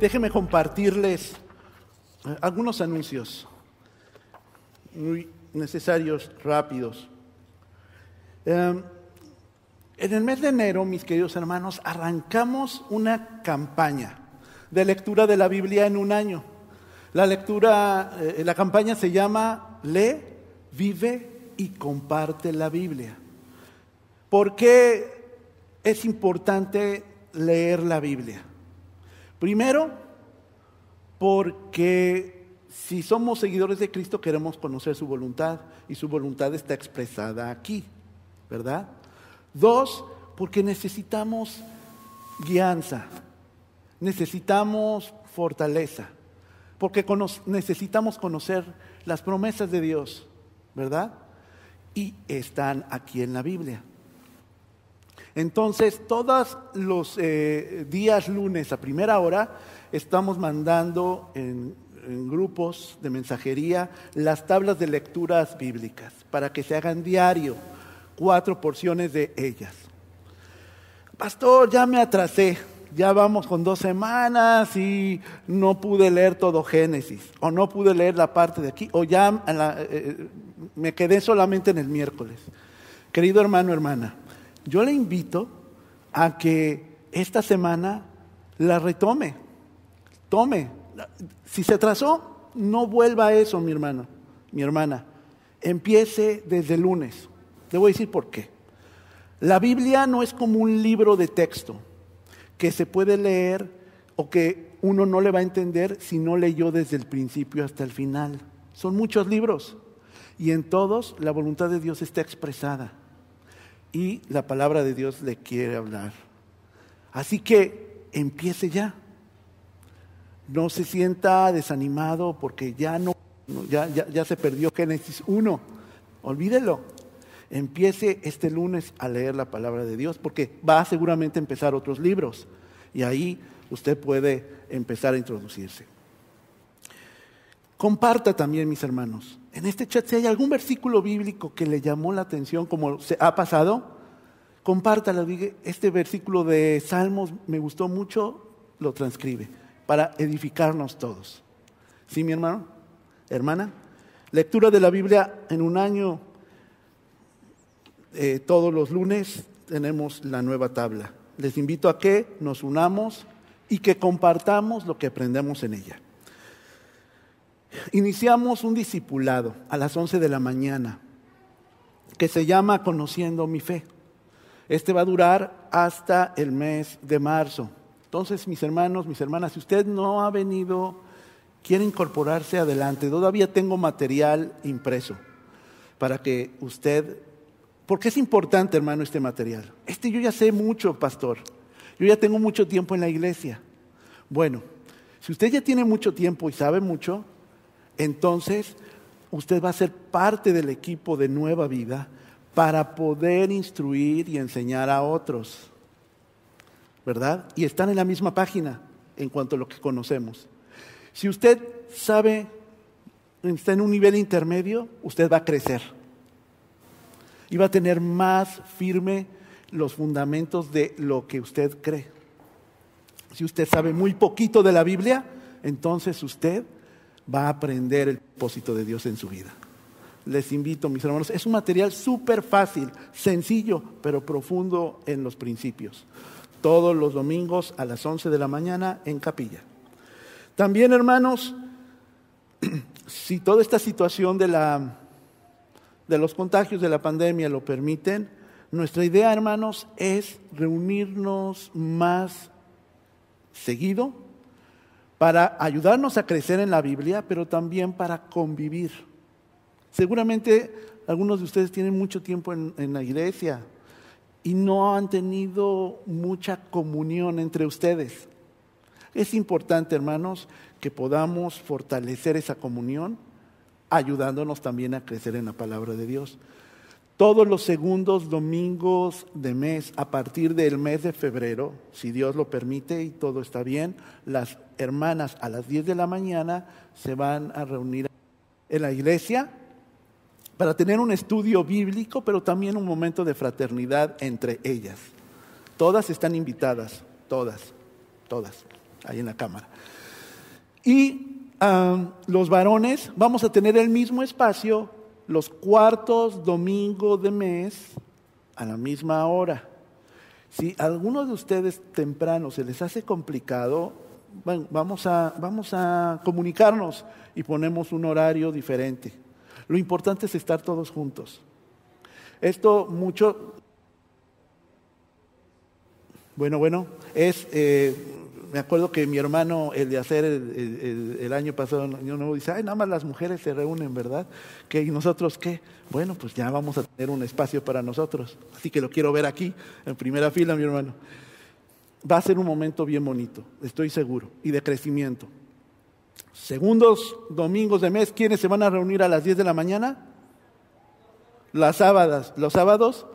Déjenme compartirles eh, algunos anuncios muy necesarios, rápidos. Em, en el mes de enero, mis queridos hermanos, arrancamos una campaña de lectura de la Biblia en un año. La lectura, eh, la campaña se llama Lee, vive y comparte la Biblia. ¿Por qué es importante leer la Biblia? Primero, porque si somos seguidores de Cristo queremos conocer su voluntad y su voluntad está expresada aquí, ¿verdad? Dos, porque necesitamos guianza, necesitamos fortaleza, porque necesitamos conocer las promesas de Dios, ¿verdad? Y están aquí en la Biblia. Entonces, todos los eh, días lunes a primera hora estamos mandando en, grupos de mensajería las tablas de lecturas bíblicas para que se hagan diario, cuatro porciones de ellas. Pastor, ya me atrasé, ya vamos con dos semanas y no pude leer todo Génesis, o no pude leer la parte de aquí, o ya eh, me quedé solamente en el miércoles. Querido hermano, hermana, yo le invito a que esta semana la retome, tome. Si se atrasó, no vuelva a eso, mi hermano, mi hermana. Empiece desde el lunes. Le voy a decir por qué. La Biblia no es como un libro de texto que se puede leer o que uno no le va a entender si no leyó desde el principio hasta el final. Son muchos libros y en todos la voluntad de Dios está expresada y la palabra de Dios le quiere hablar. Así que empiece ya. No se sienta desanimado porque ya no, ya, ya, se perdió Génesis 1. Olvídelo. Empiece este lunes a leer la palabra de Dios porque va a seguramente empezar otros libros y ahí usted puede empezar a introducirse. Comparta también, mis hermanos, en este chat si hay algún versículo bíblico que le llamó la atención, como se ha pasado, compártalo. Diga, este versículo de Salmos me gustó mucho, lo transcribe para edificarnos todos. ¿Sí, mi hermano? Hermana, lectura de la Biblia en un año, eh, todos los lunes tenemos la nueva tabla. Les invito a que nos unamos y que compartamos lo que aprendemos en ella. Iniciamos un discipulado a las 11 de la mañana que se llama Conociendo mi fe. Este va a durar hasta el mes de marzo. Entonces, mis hermanos, mis hermanas, si usted no ha venido, quiere incorporarse adelante, todavía tengo material impreso para que usted, porque es importante, hermano, este material. Este yo ya sé mucho, pastor. Yo ya tengo mucho tiempo en la iglesia. Bueno, si usted ya tiene mucho tiempo y sabe mucho, entonces usted va a ser parte del equipo de Nueva Vida para poder instruir y enseñar a otros. ¿Verdad? Y están en la misma página en cuanto a lo que conocemos. Si usted sabe, está en un nivel intermedio, usted va a crecer. Y va a tener más firme los fundamentos de lo que usted cree. Si usted sabe muy poquito de la Biblia, entonces usted va a aprender el propósito de Dios en su vida. Les invito, mis hermanos, es un material súper fácil, sencillo, pero profundo en los principios. Todos los domingos a las 11 de la mañana en capilla. También, hermanos, si toda esta situación de, la, de los contagios de la pandemia lo permiten, nuestra idea, hermanos, es reunirnos más seguido para ayudarnos a crecer en la Biblia, pero también para convivir. Seguramente algunos de ustedes tienen mucho tiempo en, la iglesia y no han tenido mucha comunión entre ustedes. Es importante, hermanos, que podamos fortalecer esa comunión, ayudándonos también a crecer en la palabra de Dios todos los segundos domingos de mes, a partir del mes de febrero, si Dios lo permite y todo está bien, las hermanas a las 10 de la mañana se van a reunir en la iglesia para tener un estudio bíblico, pero también un momento de fraternidad entre ellas. Todas están invitadas, todas, todas. ahí en la cámara. Y ah, los varones vamos a tener el mismo espacio los cuartos domingos de mes a la misma hora. Si a alguno de ustedes temprano se les hace complicado, vamos, a, vamos a comunicarnos y ponemos un horario diferente. Lo importante es estar todos juntos. Esto mucho, bueno, bueno, es eh, me acuerdo que mi hermano, el de hacer el, año pasado, el año nuevo, dice, ay, nada más las mujeres se reúnen, ¿verdad? ¿Qué, ¿Y nosotros qué? Bueno, pues ya vamos a tener un espacio para nosotros. Así que lo quiero ver aquí, en primera fila, mi hermano. Va a ser un momento bien bonito, estoy seguro, y de crecimiento. Segundos domingos de mes, ¿quiénes se van a reunir a las 10 de la mañana? Las sábadas. Los sábados,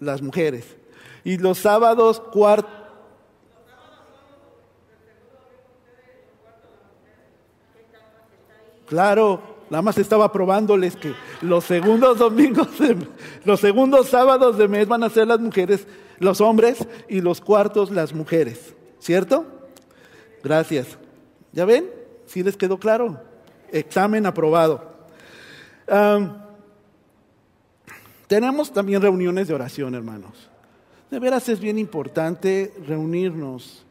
las mujeres. Y los sábados, cuarto Claro, nada más estaba probándoles que los segundos domingos, los segundos sábados de mes van a ser las mujeres, los hombres y los cuartos las mujeres. ¿Cierto? Gracias. ¿Ya ven? ¿Sí les quedó claro? Examen aprobado. tenemos también reuniones de oración, hermanos. De veras es bien importante reunirnos.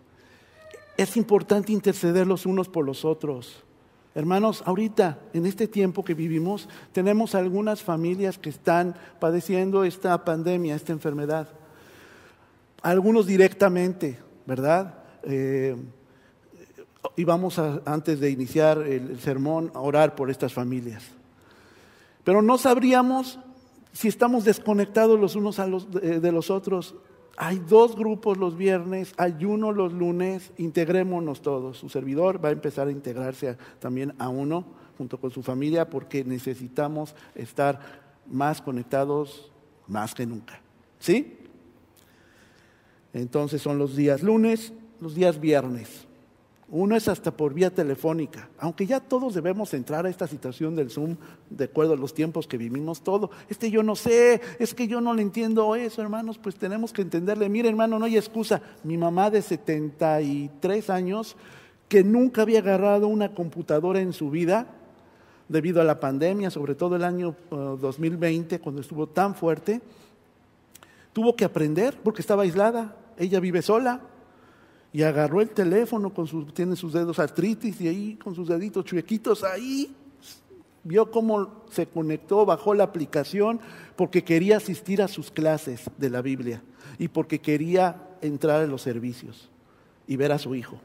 Es importante interceder los unos por los otros. Hermanos, ahorita, en este tiempo que vivimos, tenemos algunas familias que están padeciendo esta pandemia, esta enfermedad. Algunos directamente, ¿verdad? Eh, y vamos antes de iniciar el, sermón, a orar por estas familias. Pero no sabríamos si estamos desconectados los unos los, de los otros hay dos grupos los viernes, hay uno los lunes, integrémonos todos. Su servidor va a empezar a integrarse también a uno junto con su familia porque necesitamos estar más conectados más que nunca. ¿Sí? Entonces son los días lunes, los días viernes. Uno es hasta por vía telefónica, aunque ya todos debemos entrar a esta situación del Zoom de acuerdo a los tiempos que vivimos todo. Este yo no sé, es que yo no le entiendo eso, hermanos, pues tenemos que entenderle. Mire, hermano, no hay excusa. Mi mamá de 73 años, que nunca había agarrado una computadora en su vida, debido a la pandemia, sobre todo el año 2020, uh, cuando estuvo tan fuerte, tuvo que aprender porque estaba aislada. Ella vive sola y agarró el teléfono, con sus, tiene sus dedos artritis y ahí con sus deditos chuequitos ahí, vio cómo se conectó, bajó la aplicación porque quería asistir a sus clases de la Biblia y porque quería entrar a los servicios y ver a su hijo.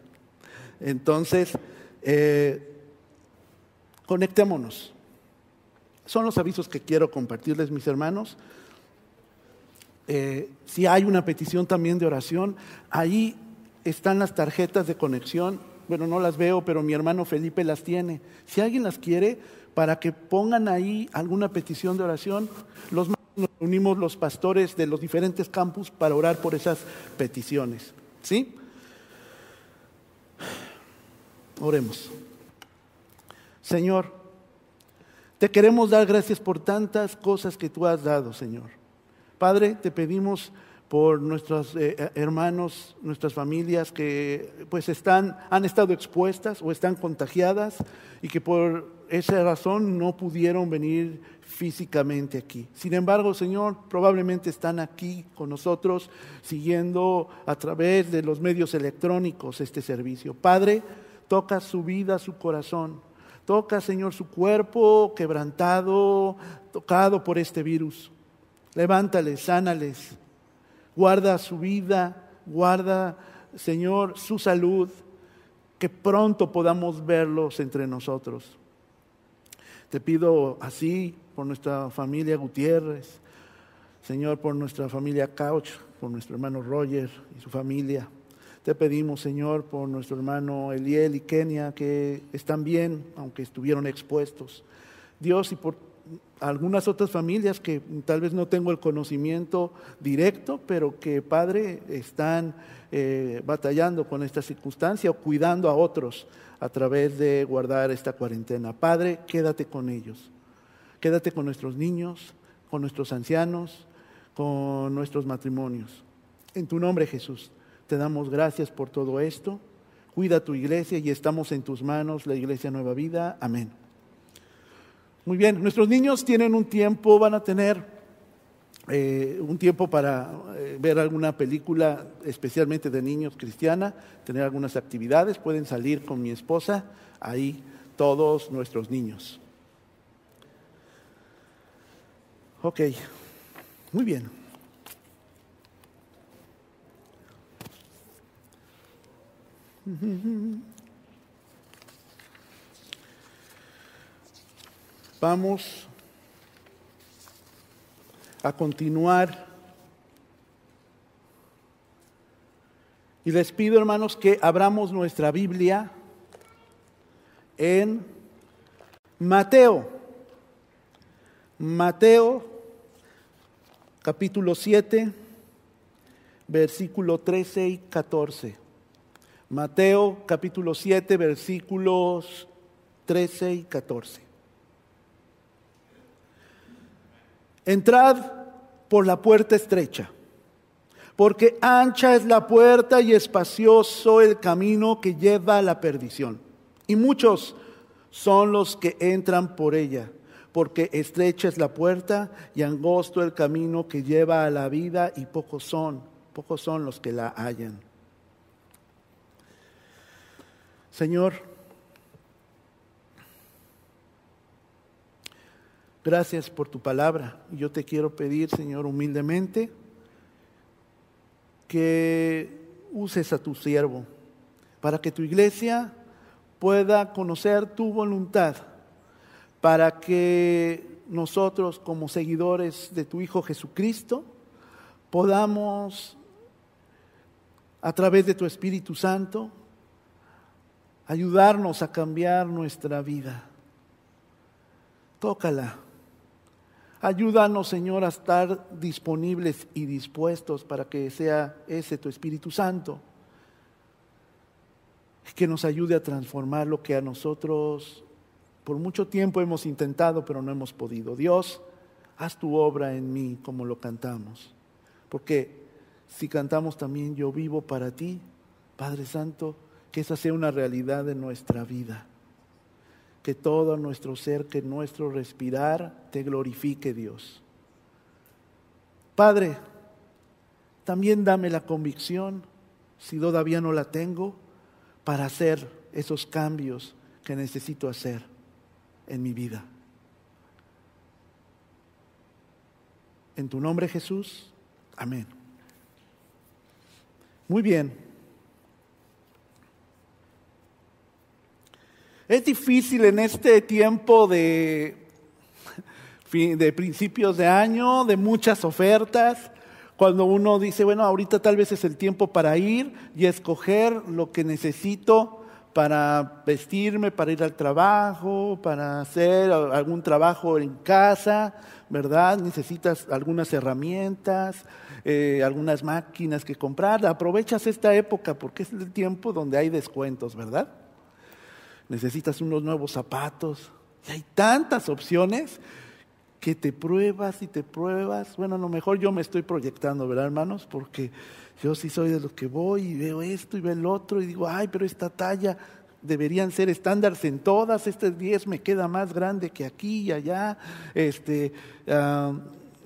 Entonces, eh, conectémonos. Son los avisos que quiero compartirles, mis hermanos. Eh, si hay una petición también de oración, ahí están las tarjetas de conexión. Bueno, no las veo, pero mi hermano Felipe las tiene. Si alguien las quiere, para que pongan ahí alguna petición de oración, los nos reunimos los pastores de los diferentes campus para orar por esas peticiones. ¿Sí? Oremos. Señor, te queremos dar gracias por tantas cosas que tú has dado, Señor. Padre, te pedimos por nuestros eh, eh, hermanos, nuestras familias que pues están, han estado expuestas o están contagiadas y que por esa razón no pudieron venir físicamente aquí. Sin embargo, Señor, probablemente están aquí con nosotros siguiendo a través de los medios electrónicos este servicio. Padre, toca su vida, su corazón. Toca, Señor, su cuerpo quebrantado, tocado por este virus. Levántales, sánales, guarda su vida, guarda, Señor, su salud, que pronto podamos verlos entre nosotros. Te pido así por nuestra familia Gutiérrez, Señor, por nuestra familia Couch, por nuestro hermano Roger y su familia. Te pedimos, Señor, por nuestro hermano Eliel y Kenia, que están bien, aunque estuvieron expuestos. Dios, y por algunas otras familias que tal vez no tengo el conocimiento directo, pero que, Padre, están eh, batallando con esta circunstancia o cuidando a otros a través de guardar esta cuarentena. Padre, quédate con ellos. Quédate con nuestros niños, con nuestros ancianos, con nuestros matrimonios. En tu nombre, Jesús, te damos gracias por todo esto. Cuida tu iglesia y estamos en tus manos, la iglesia Nueva Vida. Amén. Muy bien, nuestros niños tienen un tiempo, van a tener eh, un tiempo para eh, ver alguna película, especialmente de niños cristiana, tener algunas actividades, pueden salir con mi esposa, ahí todos nuestros niños. Ok, muy bien. Vamos a continuar. Y les pido, hermanos, que abramos nuestra Biblia en Mateo. Mateo, capítulo 7, versículo 13 y 14. Mateo, capítulo 7, versículos 13 y 14. Entrad por la puerta estrecha, porque ancha es la puerta y espacioso el camino que lleva a la perdición. Y muchos son los que entran por ella, porque estrecha es la puerta y angosto el camino que lleva a la vida y pocos son, pocos son los que la hallan. Señor, Gracias por tu palabra. Yo te quiero pedir, Señor, humildemente, que uses a tu siervo para que tu iglesia pueda conocer tu voluntad, para que nosotros como seguidores de tu Hijo Jesucristo podamos, a través de tu Espíritu Santo, ayudarnos a cambiar nuestra vida. Tócala Ayúdanos, Señor, a estar disponibles y dispuestos para que sea ese tu Espíritu Santo, que nos ayude a transformar lo que a nosotros por mucho tiempo hemos intentado, pero no hemos podido. Dios, haz tu obra en mí como lo cantamos, porque si cantamos también yo vivo para ti, Padre Santo, que esa sea una realidad en nuestra vida que todo nuestro ser, que nuestro respirar te glorifique Dios. Padre, también dame la convicción, si todavía no la tengo, para hacer esos cambios que necesito hacer en mi vida. En tu nombre Jesús, amén. Muy bien. Es difícil en este tiempo de, de principios de año, de muchas ofertas, cuando uno dice, bueno, ahorita tal vez es el tiempo para ir y escoger lo que necesito para vestirme, para ir al trabajo, para hacer algún trabajo en casa, ¿verdad? Necesitas algunas herramientas, eh, algunas máquinas que comprar. Aprovechas esta época porque es el tiempo donde hay descuentos, ¿verdad? Necesitas unos nuevos zapatos. Y hay tantas opciones que te pruebas y te pruebas. Bueno, a lo mejor yo me estoy proyectando, ¿verdad, hermanos? Porque yo sí soy de los que voy y veo esto y veo el otro y digo, ay, pero esta talla deberían ser estándares en todas, este 10 me queda más grande que aquí y allá, este, ah,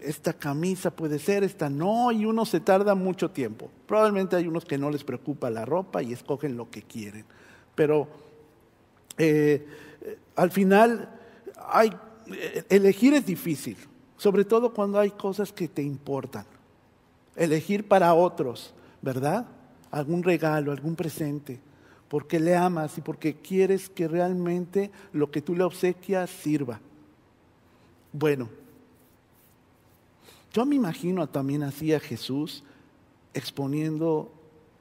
esta camisa puede ser, esta no, y uno se tarda mucho tiempo. Probablemente hay unos que no les preocupa la ropa y escogen lo que quieren, pero eh, al final hay, elegir es difícil, sobre todo cuando hay cosas que te importan. Elegir para otros, ¿verdad? Algún regalo, algún presente, porque le amas y porque quieres que realmente lo que tú le obsequias sirva. Bueno, yo me imagino también así a Jesús exponiendo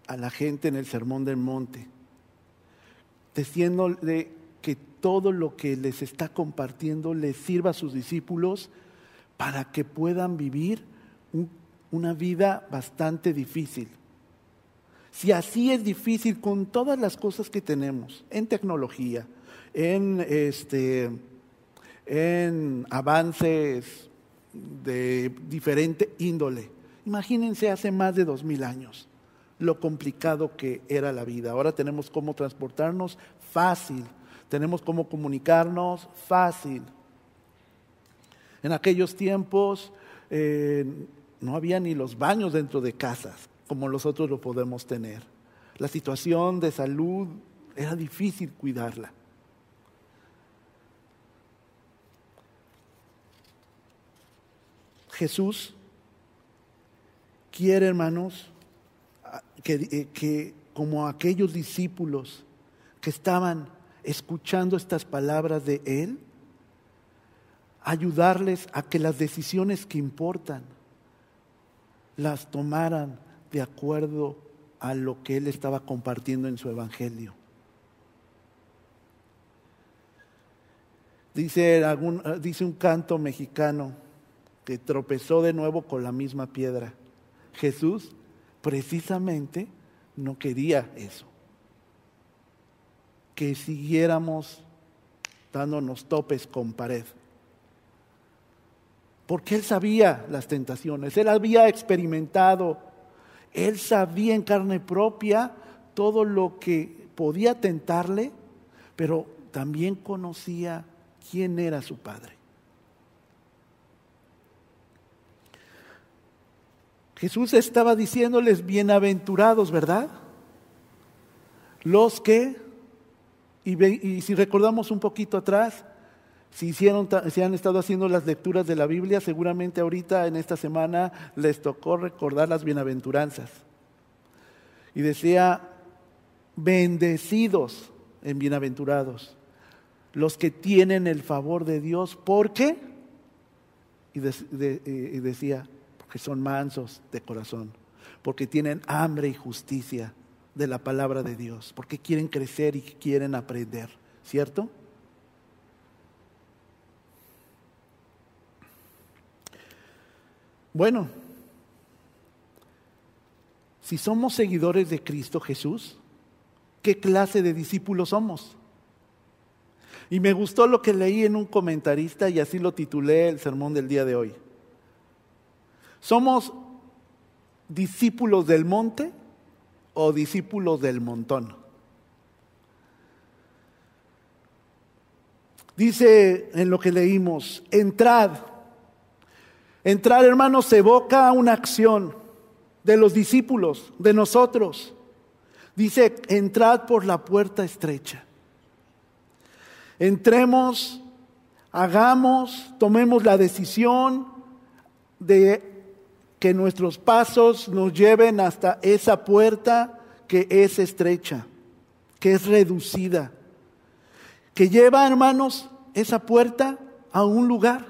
a la gente en el Sermón del Monte diciéndole que todo lo que les está compartiendo les sirva a sus discípulos para que puedan vivir una vida bastante difícil. Si así es difícil con todas las cosas que tenemos en tecnología, en, este, en avances de diferente índole, imagínense hace más de dos mil años lo complicado que era la vida. Ahora tenemos cómo transportarnos fácil, tenemos cómo comunicarnos fácil. En aquellos tiempos eh, no había ni los baños dentro de casas como nosotros lo podemos tener. La situación de salud era difícil cuidarla. Jesús quiere, hermanos, que, eh, que, como aquellos discípulos que estaban escuchando estas palabras de Él, ayudarles a que las decisiones que importan las tomaran de acuerdo a lo que Él estaba compartiendo en su Evangelio. Dice, algún, dice un canto mexicano que tropezó de nuevo con la misma piedra. Jesús precisamente no quería eso. Que siguiéramos dándonos topes con pared. Porque él sabía las tentaciones, él había experimentado, él sabía en carne propia todo lo que podía tentarle, pero también conocía quién era su padre. Jesús estaba diciéndoles, bienaventurados, ¿verdad? Los que, y, si recordamos un poquito atrás, si, hicieron, si han estado haciendo las lecturas de la Biblia, seguramente ahorita en esta semana les tocó recordar las bienaventuranzas. Y decía, bendecidos en bienaventurados, los que tienen el favor de Dios, ¿por qué? y decía, que son mansos de corazón, porque tienen hambre y justicia de la palabra de Dios, porque quieren crecer y quieren aprender, ¿cierto? Bueno, si somos seguidores de Cristo Jesús, ¿qué clase de discípulos somos? Y me gustó lo que leí en un comentarista y así lo titulé el sermón del día de hoy. ¿Somos discípulos del monte o discípulos del montón? Dice en lo que leímos, entrad. Entrar, hermanos, evoca una acción de los discípulos, de nosotros. Dice, entrad por la puerta estrecha. Entremos, hagamos, tomemos la decisión de que nuestros pasos nos lleven hasta esa puerta que es estrecha, que es reducida, que lleva, hermanos, esa puerta a un lugar.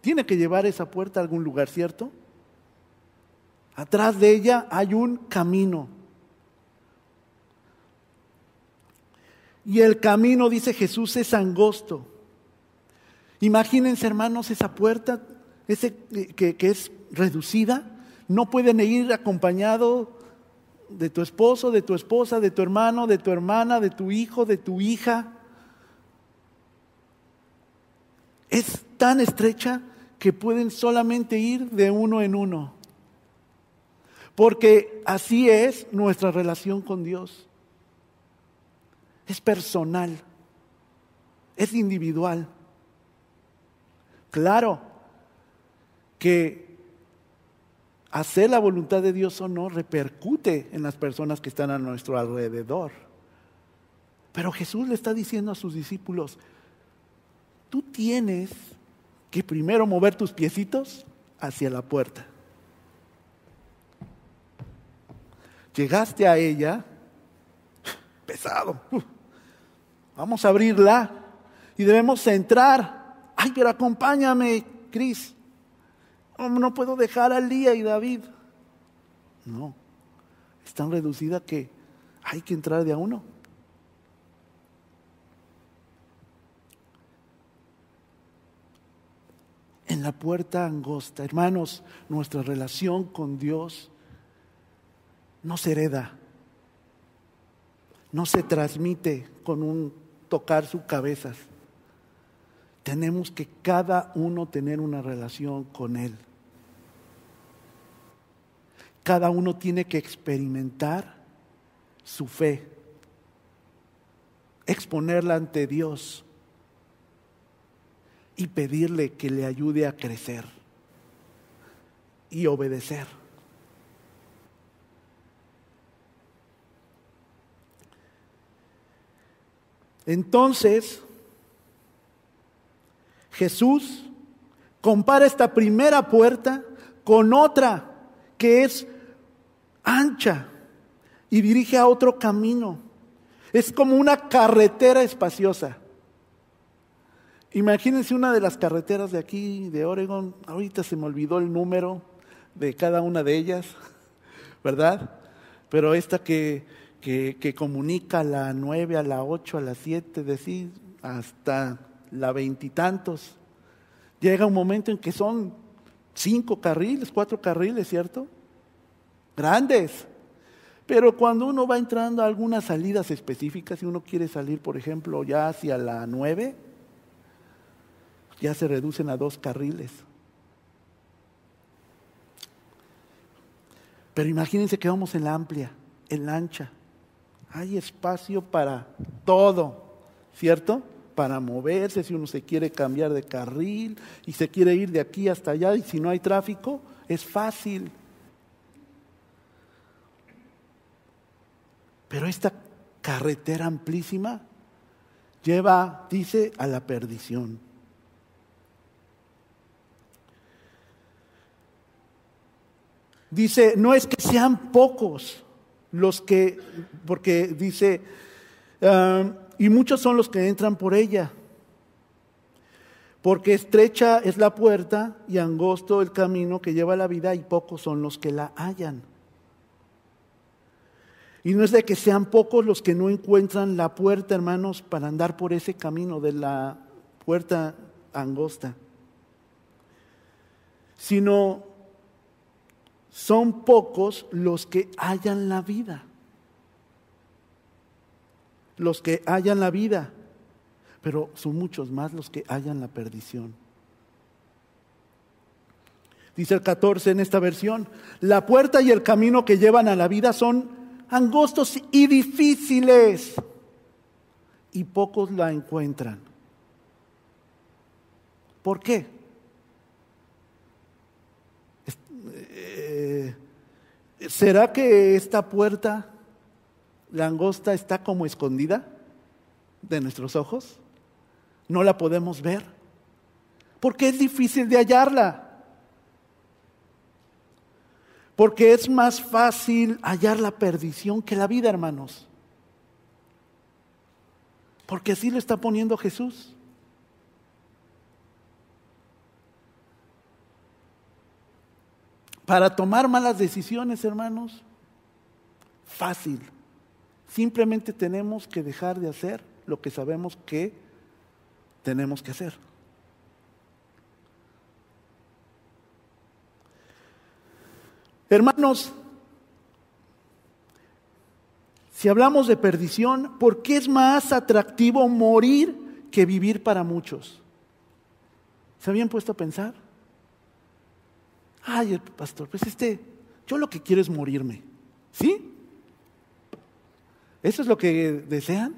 Tiene que llevar esa puerta a algún lugar, ¿cierto? Atrás de ella hay un camino. Y el camino, dice Jesús, es angosto. Imagínense, hermanos, esa puerta ese, que, que es reducida, no pueden ir acompañado de tu esposo, de tu esposa, de tu hermano, de tu hermana, de tu hijo, de tu hija. Es tan estrecha que pueden solamente ir de uno en uno. Porque así es nuestra relación con Dios. Es personal, es individual. Claro que hacer la voluntad de Dios o no repercute en las personas que están a nuestro alrededor. Pero Jesús le está diciendo a sus discípulos, tú tienes que primero mover tus piecitos hacia la puerta. Llegaste a ella, pesado, vamos a abrirla y debemos entrar. Ay, pero acompáñame, Cris no puedo dejar a Lía y David. No, es tan reducida que hay que entrar de a uno. En la puerta angosta, hermanos, nuestra relación con Dios no se hereda, no se transmite con un tocar sus cabezas. Tenemos que cada uno tener una relación con Él. Cada uno tiene que experimentar su fe, exponerla ante Dios y pedirle que le ayude a crecer y obedecer. Entonces, Jesús compara esta primera puerta con otra que es ancha y dirige a otro camino. Es como una carretera espaciosa. Imagínense una de las carreteras de aquí, de Oregon, ahorita se me olvidó el número de cada una de ellas, ¿verdad? Pero esta que, que, comunica la 9 a la 8, a la 7, decir, hasta la veintitantos. Llega un momento en que son cinco carriles, cuatro carriles, ¿cierto? Grandes. Pero cuando uno va entrando a algunas salidas específicas, si uno quiere salir, por ejemplo, ya hacia la 9, ya se reducen a dos carriles. Pero imagínense que vamos en la amplia, en la ancha. Hay espacio para todo, ¿cierto? Para moverse, si uno se quiere cambiar de carril y se quiere ir de aquí hasta allá y si no hay tráfico, es fácil. Pero esta carretera amplísima lleva, dice, a la perdición. Dice, no es que sean pocos los que, porque dice, ah, y muchos son los que entran por ella, porque estrecha es la puerta y angosto el camino que lleva la vida y pocos son los que la hallan. Y no es de que sean pocos los que no encuentran la puerta, hermanos, para andar por ese camino de la puerta angosta, sino son pocos los que hallan la vida. Los que hallan la vida, pero son muchos más los que hallan la perdición. Dice el 14 en esta versión, la puerta y el camino que llevan a la vida son angostos y difíciles, y pocos la encuentran. ¿Por qué? Eh, ¿Será que esta puerta, la angosta, está como escondida de nuestros ojos? ¿No la podemos ver? Porque es difícil de hallarla. Porque es más fácil hallar la perdición que la vida, hermanos. Porque así lo está poniendo Jesús. Para tomar malas decisiones, hermanos, fácil. Simplemente tenemos que dejar de hacer lo que sabemos que tenemos que hacer. Hermanos, si hablamos de perdición, ¿por qué es más atractivo morir que vivir para muchos? ¿Se habían puesto a pensar? Ay, pastor, pues este, yo lo que quiero es morirme. ¿Sí? ¿Eso es lo que desean?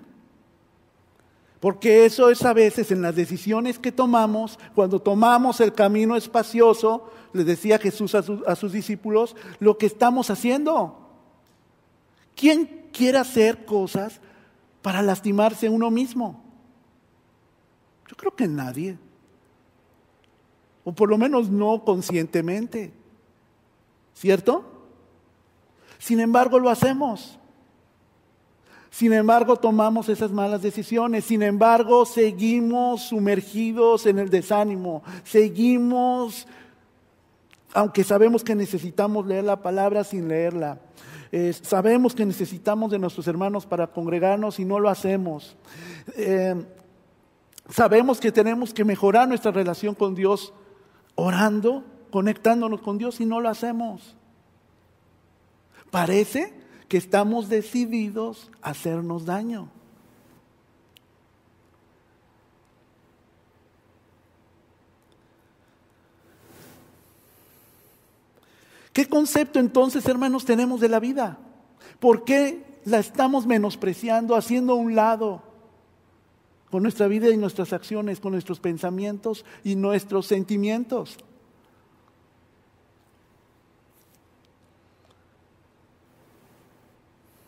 Porque eso es a veces en las decisiones que tomamos, cuando tomamos el camino espacioso, le decía Jesús a, sus discípulos, lo que estamos haciendo. ¿Quién quiere hacer cosas para lastimarse uno mismo? Yo creo que nadie. O por lo menos no conscientemente. ¿Cierto? Sin embargo, lo hacemos. Sin embargo, tomamos esas malas decisiones. Sin embargo, seguimos sumergidos en el desánimo. Seguimos, aunque sabemos que necesitamos leer la palabra sin leerla. Eh, sabemos que necesitamos de nuestros hermanos para congregarnos y no lo hacemos. Eh, sabemos que tenemos que mejorar nuestra relación con Dios orando, conectándonos con Dios y no lo hacemos. Parece que estamos decididos a hacernos daño. ¿Qué concepto entonces, hermanos, tenemos de la vida? ¿Por qué la estamos menospreciando, haciendo a un lado con nuestra vida y nuestras acciones, con nuestros pensamientos y nuestros sentimientos?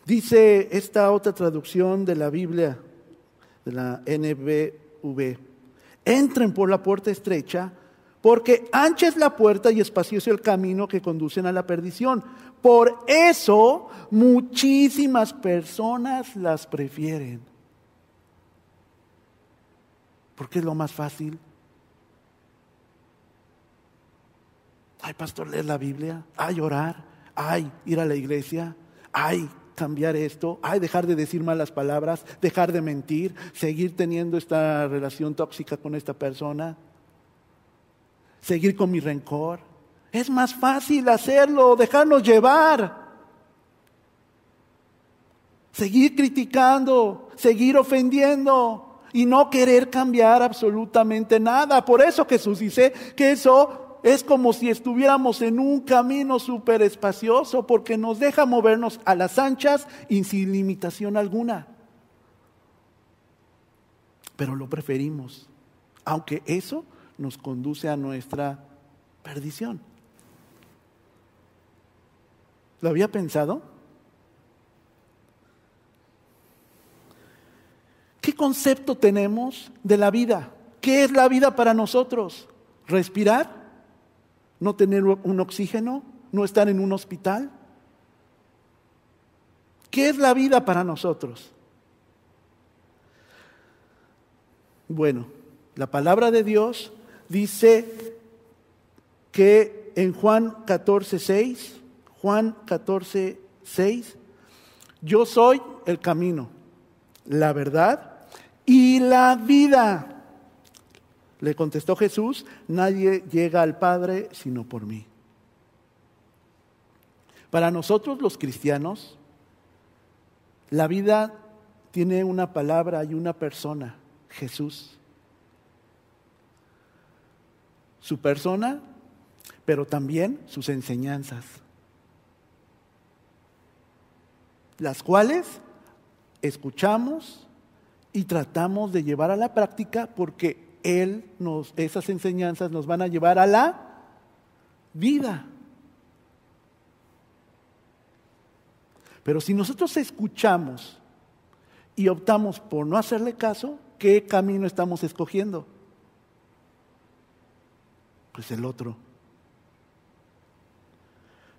Dice esta otra traducción de la Biblia, de la NBV, entren por la puerta estrecha, porque ancha es la puerta y espacioso el camino que conducen a la perdición. Por eso muchísimas personas las prefieren. Porque es lo más fácil. Ay, pastor, leer la Biblia. Ay, orar. Ay, ir a la iglesia. Ay, cambiar esto, hay dejar de decir malas palabras, dejar de mentir, seguir teniendo esta relación tóxica con esta persona, seguir con mi rencor. Es más fácil hacerlo, dejarnos llevar. Seguir criticando, seguir ofendiendo y no querer cambiar absolutamente nada. Por eso Jesús dice que eso es como si estuviéramos en un camino súper espacioso porque nos deja movernos a las anchas y sin limitación alguna. Pero lo preferimos, aunque eso nos conduce a nuestra perdición. ¿Lo había pensado? ¿Qué concepto tenemos de la vida? ¿Qué es la vida para nosotros? ¿Respirar? No tener un oxígeno, no estar en un hospital. ¿Qué es la vida para nosotros? Bueno, la palabra de Dios dice que en Juan 14, 6, Juan 14, 6, yo soy el camino, la verdad y la vida. Le contestó Jesús, nadie llega al Padre sino por mí. Para nosotros los cristianos, la vida tiene una palabra y una persona, Jesús. Su persona, pero también sus enseñanzas, las cuales escuchamos y tratamos de llevar a la práctica porque él nos, esas enseñanzas nos van a llevar a la vida. Pero si nosotros escuchamos y optamos por no hacerle caso, ¿qué camino estamos escogiendo? Pues el otro.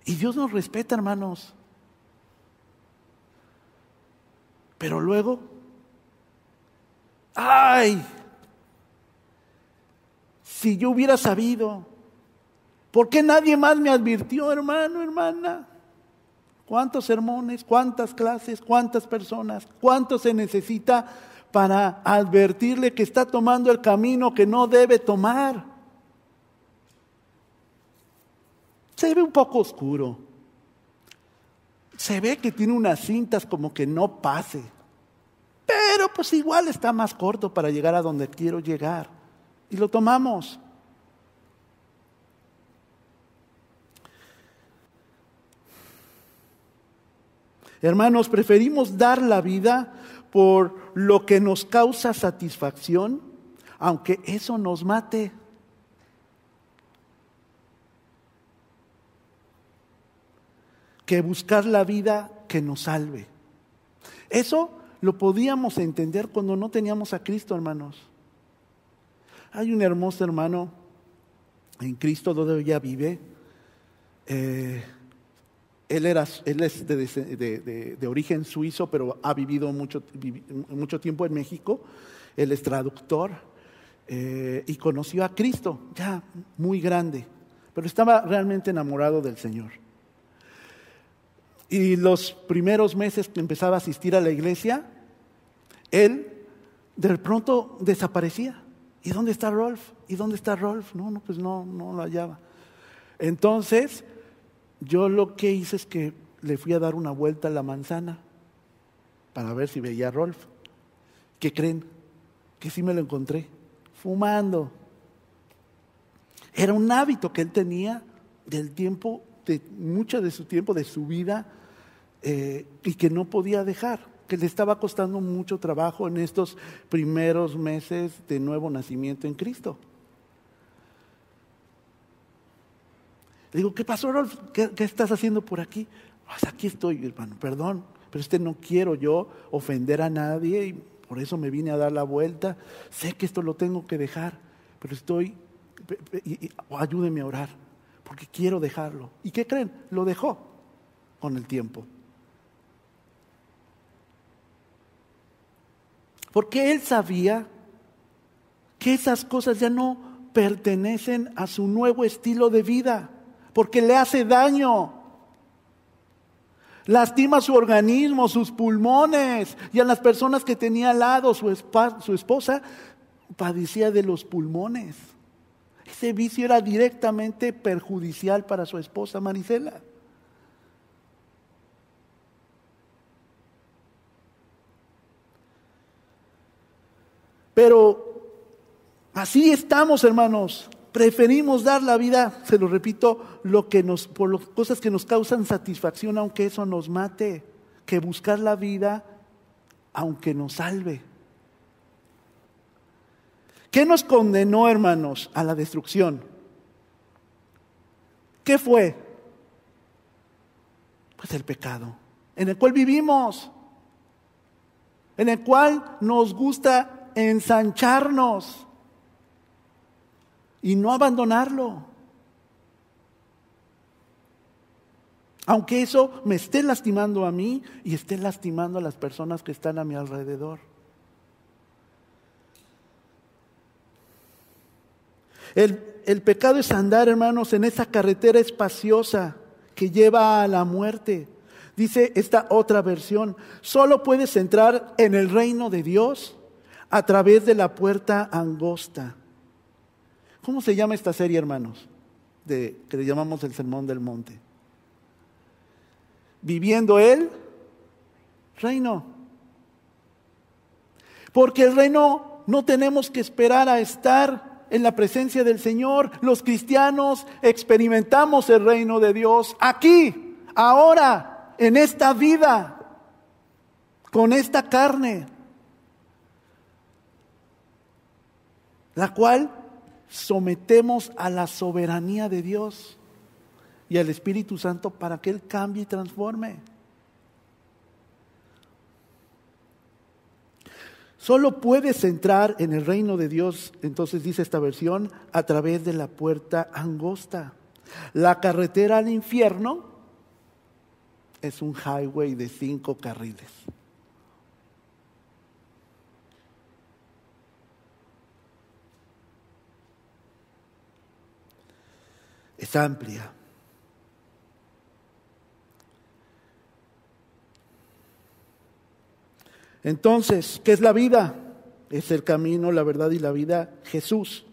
Y Dios nos respeta, hermanos. Pero luego, ay, si yo hubiera sabido, ¿por qué nadie más me advirtió, hermano, hermana? ¿Cuántos sermones, cuántas clases, cuántas personas, cuánto se necesita para advertirle que está tomando el camino que no debe tomar? Se ve un poco oscuro. Se ve que tiene unas cintas como que no pase. Pero pues igual está más corto para llegar a donde quiero llegar y lo tomamos. Hermanos, preferimos dar la vida por lo que nos causa satisfacción, aunque eso nos mate. que buscar la vida que nos salve. Eso lo podíamos entender cuando no teníamos a Cristo, hermanos. Hay un hermoso hermano en Cristo donde ella vive. Eh, él, era, él es de, origen suizo, pero ha vivido mucho, mucho tiempo en México. Él es traductor eh, y conoció a Cristo, ya muy grande, pero estaba realmente enamorado del Señor. Y los primeros meses que empezaba a asistir a la iglesia, él de pronto desaparecía. ¿Y dónde está Rolf? ¿Y dónde está Rolf? No, no, pues no, no lo hallaba. Entonces, yo lo que hice es que le fui a dar una vuelta a la manzana para ver si veía a Rolf. ¿Qué creen? Que sí me lo encontré, fumando. Era un hábito que él tenía del tiempo de mucho de su tiempo, de su vida, eh, y que no podía dejar, que le estaba costando mucho trabajo en estos primeros meses de nuevo nacimiento en Cristo. Le digo, ¿qué pasó, Rolf? ¿Qué, estás haciendo por aquí? Pues aquí estoy, hermano, perdón, pero este no quiero yo ofender a nadie y por eso me vine a dar la vuelta. Sé que esto lo tengo que dejar, pero estoy, ayúdeme a orar, porque quiero dejarlo. ¿Y qué creen? Lo dejó con el tiempo. Porque él sabía que esas cosas ya no pertenecen a su nuevo estilo de vida, porque le hace daño. Lastima su organismo, sus pulmones. Y a las personas que tenía al lado, su, su esposa padecía de los pulmones. Ese vicio era directamente perjudicial para su esposa Marisela. Pero así estamos, hermanos. Preferimos dar la vida, se lo repito, lo que nos, por las cosas que nos causan satisfacción, aunque eso nos mate, que buscar la vida, aunque nos salve. ¿Qué nos condenó, hermanos, a la destrucción? ¿Qué fue? Pues el pecado, en el cual vivimos, en el cual nos gusta ensancharnos y no abandonarlo. Aunque eso me esté lastimando a mí y esté lastimando a las personas que están a mi alrededor. El, el, pecado es andar, hermanos, en esa carretera espaciosa que lleva a la muerte. Dice esta otra versión, solo puedes entrar en el reino de Dios a través de la puerta angosta. ¿Cómo se llama esta serie, hermanos? De, que le llamamos el Sermón del Monte. Viviendo el reino. Porque el reino no tenemos que esperar a estar en la presencia del Señor. Los cristianos experimentamos el reino de Dios aquí, ahora, en esta vida, con esta carne. La cual sometemos a la soberanía de Dios y al Espíritu Santo para que Él cambie y transforme. Solo puedes entrar en el reino de Dios, entonces dice esta versión, a través de la puerta angosta. La carretera al infierno es un highway de cinco carriles. Es amplia. Entonces, ¿qué es la vida? Es el camino, la verdad y la vida, Jesús.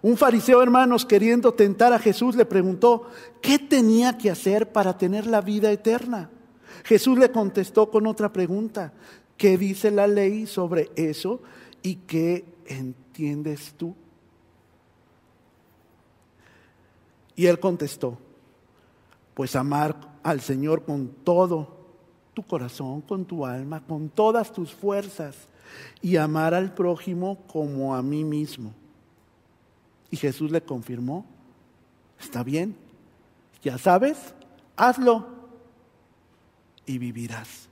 Un fariseo, hermanos, queriendo tentar a Jesús, le preguntó, ¿qué tenía que hacer para tener la vida eterna? Jesús le contestó con otra pregunta, ¿qué dice la ley sobre eso y qué entiendes tú? Y él contestó, pues amar al Señor con todo tu corazón, con tu alma, con todas tus fuerzas y amar al prójimo como a mí mismo. Y Jesús le confirmó, está bien, ya sabes, hazlo y vivirás.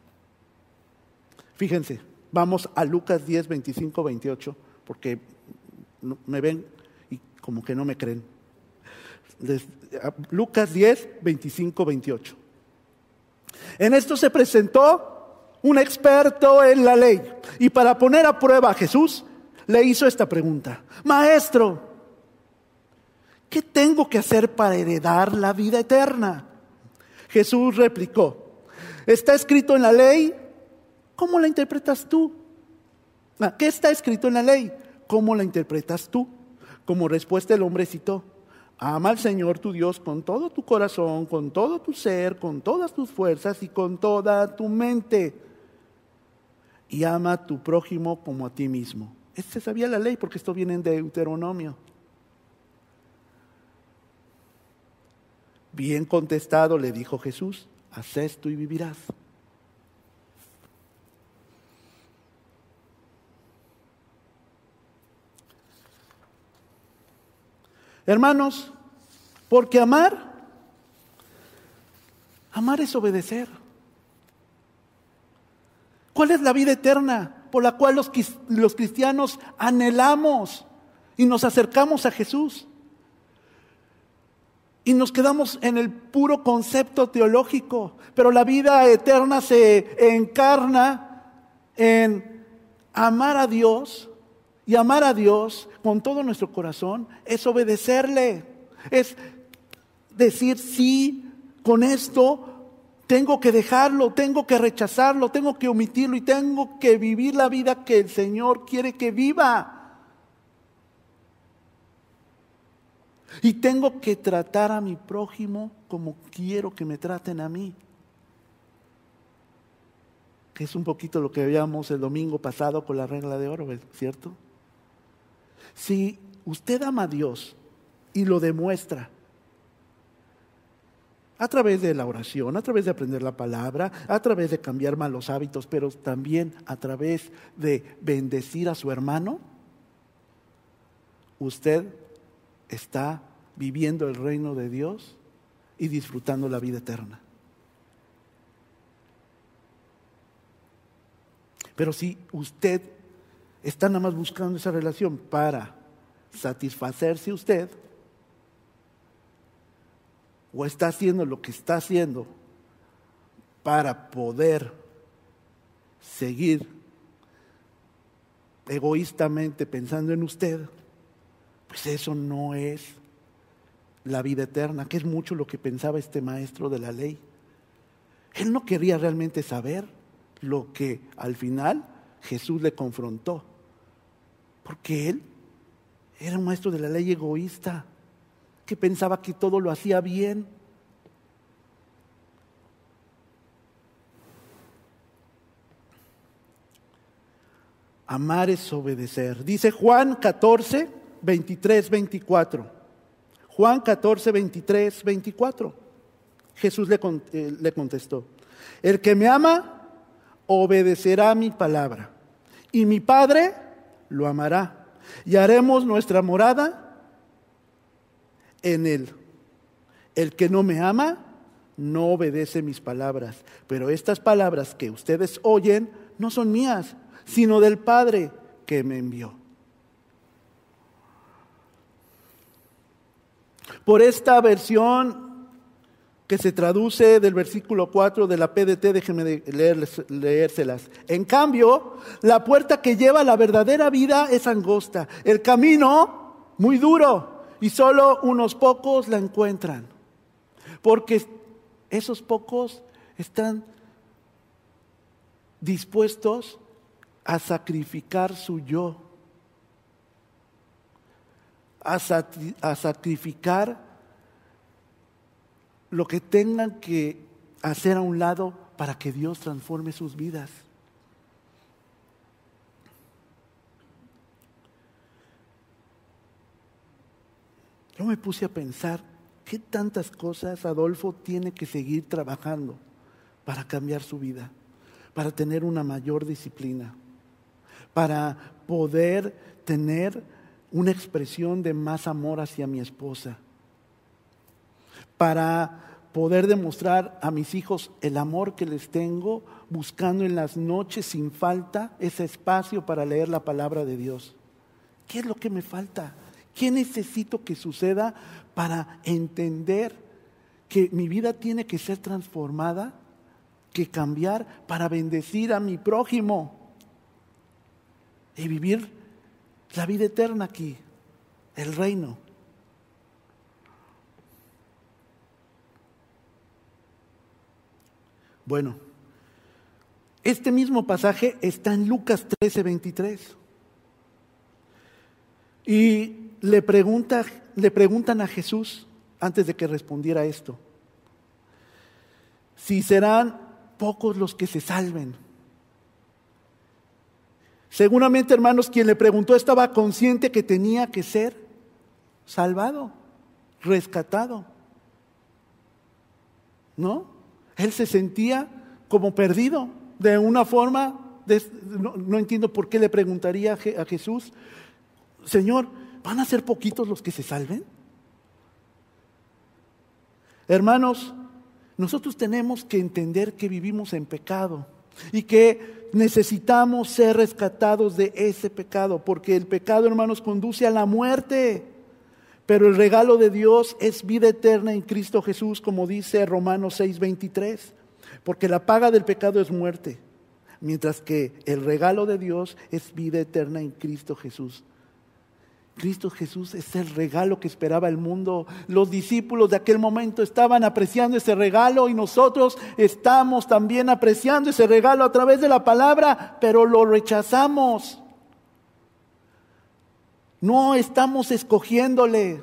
Fíjense, vamos a Lucas 10, 25, 28, porque me ven y como que no me creen. Lucas 10, 25, 28. En esto se presentó un experto en la ley y para poner a prueba a Jesús le hizo esta pregunta. Maestro, ¿qué tengo que hacer para heredar la vida eterna? Jesús replicó, está escrito en la ley, ¿cómo la interpretas tú? Ah, ¿Qué está escrito en la ley? ¿Cómo la interpretas tú? Como respuesta el hombre citó, Ama al Señor tu Dios con todo tu corazón, con todo tu ser, con todas tus fuerzas y con toda tu mente. Y ama a tu prójimo como a ti mismo. Este sabía la ley porque esto viene en Deuteronomio. Bien contestado le dijo Jesús, haz esto y vivirás. Hermanos, porque amar, amar es obedecer. ¿Cuál es la vida eterna por la cual los, los cristianos anhelamos y nos acercamos a Jesús? Y nos quedamos en el puro concepto teológico, pero la vida eterna se encarna en amar a Dios y amar a Dios con todo nuestro corazón es obedecerle, es decir sí con esto tengo que dejarlo, tengo que rechazarlo, tengo que omitirlo y tengo que vivir la vida que el Señor quiere que viva. Y tengo que tratar a mi prójimo como quiero que me traten a mí. Que es un poquito lo que veíamos el domingo pasado con la regla de oro, ¿cierto? Si usted ama a Dios y lo demuestra a través de la oración, a través de aprender la palabra, a través de cambiar malos hábitos, pero también a través de bendecir a su hermano, usted está viviendo el reino de Dios y disfrutando la vida eterna. Pero si usted está nada más buscando esa relación para satisfacerse usted, o está haciendo lo que está haciendo para poder seguir egoístamente pensando en usted, pues eso no es la vida eterna, que es mucho lo que pensaba este maestro de la ley. Él no quería realmente saber lo que al final Jesús le confrontó, porque él era un maestro de la ley egoísta, que pensaba que todo lo hacía bien. Amar es obedecer. Dice Juan 14, 23, 24. Juan 14, 23, 24. Jesús le, eh, le contestó, el que me ama obedecerá mi palabra y mi Padre lo amará y haremos nuestra morada en él. El que no me ama no obedece mis palabras, pero estas palabras que ustedes oyen no son mías, sino del Padre que me envió. Por esta versión que se traduce del versículo 4 de la PDT, déjenme leérselas. En cambio, la puerta que lleva a la verdadera vida es angosta, el camino muy duro, y solo unos pocos la encuentran. Porque esos pocos están dispuestos a sacrificar su yo a, sacrificar lo que tengan que hacer a un lado para que Dios transforme sus vidas. Yo me puse a pensar, ¿qué tantas cosas Adolfo tiene que seguir trabajando para cambiar su vida, para tener una mayor disciplina, para poder tener una expresión de más amor hacia mi esposa, para poder demostrar a mis hijos el amor que les tengo, buscando en las noches sin falta ese espacio para leer la palabra de Dios. ¿Qué es lo que me falta? ¿Qué necesito que suceda para entender que mi vida tiene que ser transformada, que cambiar para bendecir a mi prójimo y vivir la vida eterna aquí, el reino. Bueno, este mismo pasaje está en Lucas 13, 23. Y le, pregunta, le preguntan a Jesús, antes de que respondiera esto, si serán pocos los que se salven. Seguramente, hermanos, quien le preguntó estaba consciente que tenía que ser salvado, rescatado. ¿no? Él se sentía como perdido, de una forma, no, entiendo por qué le preguntaría a Jesús, Señor, ¿van a ser poquitos los que se salven? Hermanos, nosotros tenemos que entender que vivimos en pecado y que necesitamos ser rescatados de ese pecado, porque el pecado, hermanos, conduce a la muerte. Pero el regalo de Dios es vida eterna en Cristo Jesús, como dice Romanos 6:23, porque la paga del pecado es muerte, mientras que el regalo de Dios es vida eterna en Cristo Jesús. Cristo Jesús es el regalo que esperaba el mundo. Los discípulos de aquel momento estaban apreciando ese regalo y nosotros estamos también apreciando ese regalo a través de la palabra, pero lo rechazamos. No estamos escogiéndole.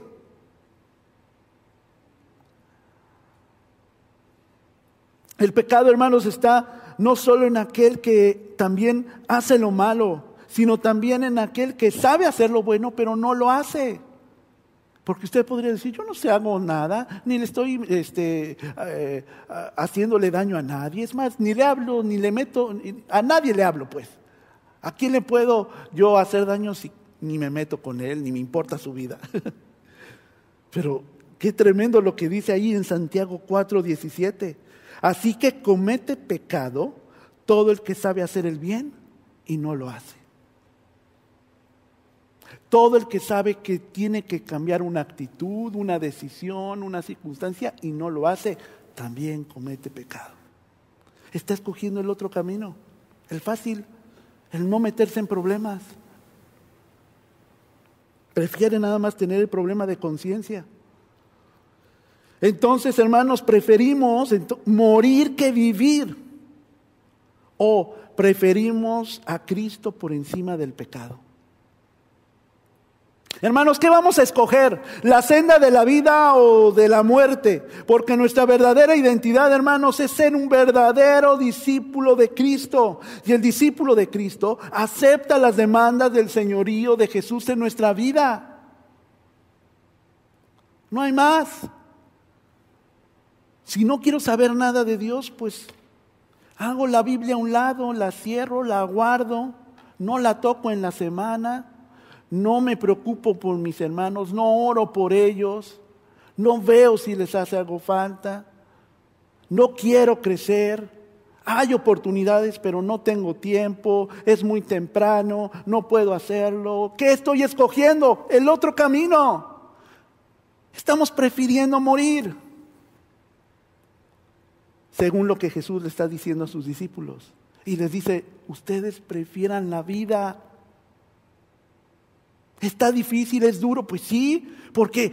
El pecado, hermanos, está no solo en aquel que también hace lo malo, sino también en aquel que sabe hacer lo bueno, pero no lo hace. Porque usted podría decir, yo no sé, hago nada, ni le estoy este, eh, haciéndole daño a nadie. Es más, ni le hablo, ni le meto, a nadie le hablo, pues. ¿A quién le puedo yo hacer daño si ni me meto con él, ni me importa su vida. Pero qué tremendo lo que dice ahí en Santiago 4, 17. Así que comete pecado todo el que sabe hacer el bien y no lo hace. Todo el que sabe que tiene que cambiar una actitud, una decisión, una circunstancia y no lo hace, también comete pecado. Está escogiendo el otro camino, el fácil, el no meterse en problemas. Prefiere nada más tener el problema de conciencia. Entonces, hermanos, preferimos morir que vivir. O preferimos a Cristo por encima del pecado. Hermanos, ¿qué vamos a escoger? ¿La senda de la vida o de la muerte? Porque nuestra verdadera identidad, hermanos, es ser un verdadero discípulo de Cristo. Y el discípulo de Cristo acepta las demandas del señorío de Jesús en nuestra vida. No hay más. Si no quiero saber nada de Dios, pues hago la Biblia a un lado, la cierro, la guardo, no la toco en la semana no me preocupo por mis hermanos, no oro por ellos, no veo si les hace algo falta, no quiero crecer, hay oportunidades pero no tengo tiempo, es muy temprano, no puedo hacerlo. ¿Qué estoy escogiendo? El otro camino. Estamos prefiriendo morir, según lo que Jesús le está diciendo a sus discípulos. Y les dice, ustedes prefieran la vida ¿Está difícil? ¿Es duro? Pues sí, porque